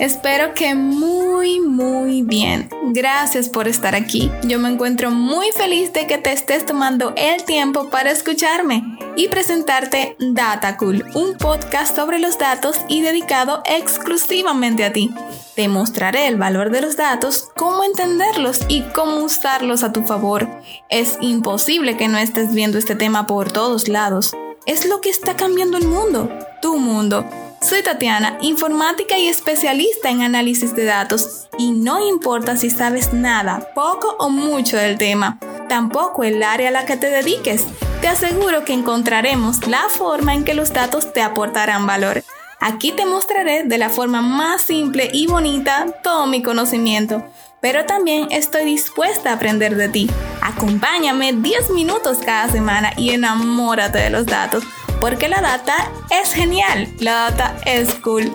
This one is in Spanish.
Espero que muy, muy bien. Gracias por estar aquí. Yo me encuentro muy feliz de que te estés tomando el tiempo para escucharme y presentarte Data Cool, un podcast sobre los datos y dedicado exclusivamente a ti. Te mostraré el valor de los datos, cómo entenderlos y cómo usarlos a tu favor. Es imposible que no estés viendo este tema por todos lados. Es lo que está cambiando el mundo, tu mundo soy Tatiana, informática y especialista en análisis de datos, y no importa si sabes nada, poco o mucho del tema, tampoco el área a la que te dediques, te aseguro que encontraremos la forma en que los datos te aportarán valor. Aquí te mostraré de la forma más simple y bonita todo mi conocimiento, pero también estoy dispuesta a aprender de ti. Acompáñame 10 minutos cada semana y enamórate de los datos porque la data es genial, la data es cool.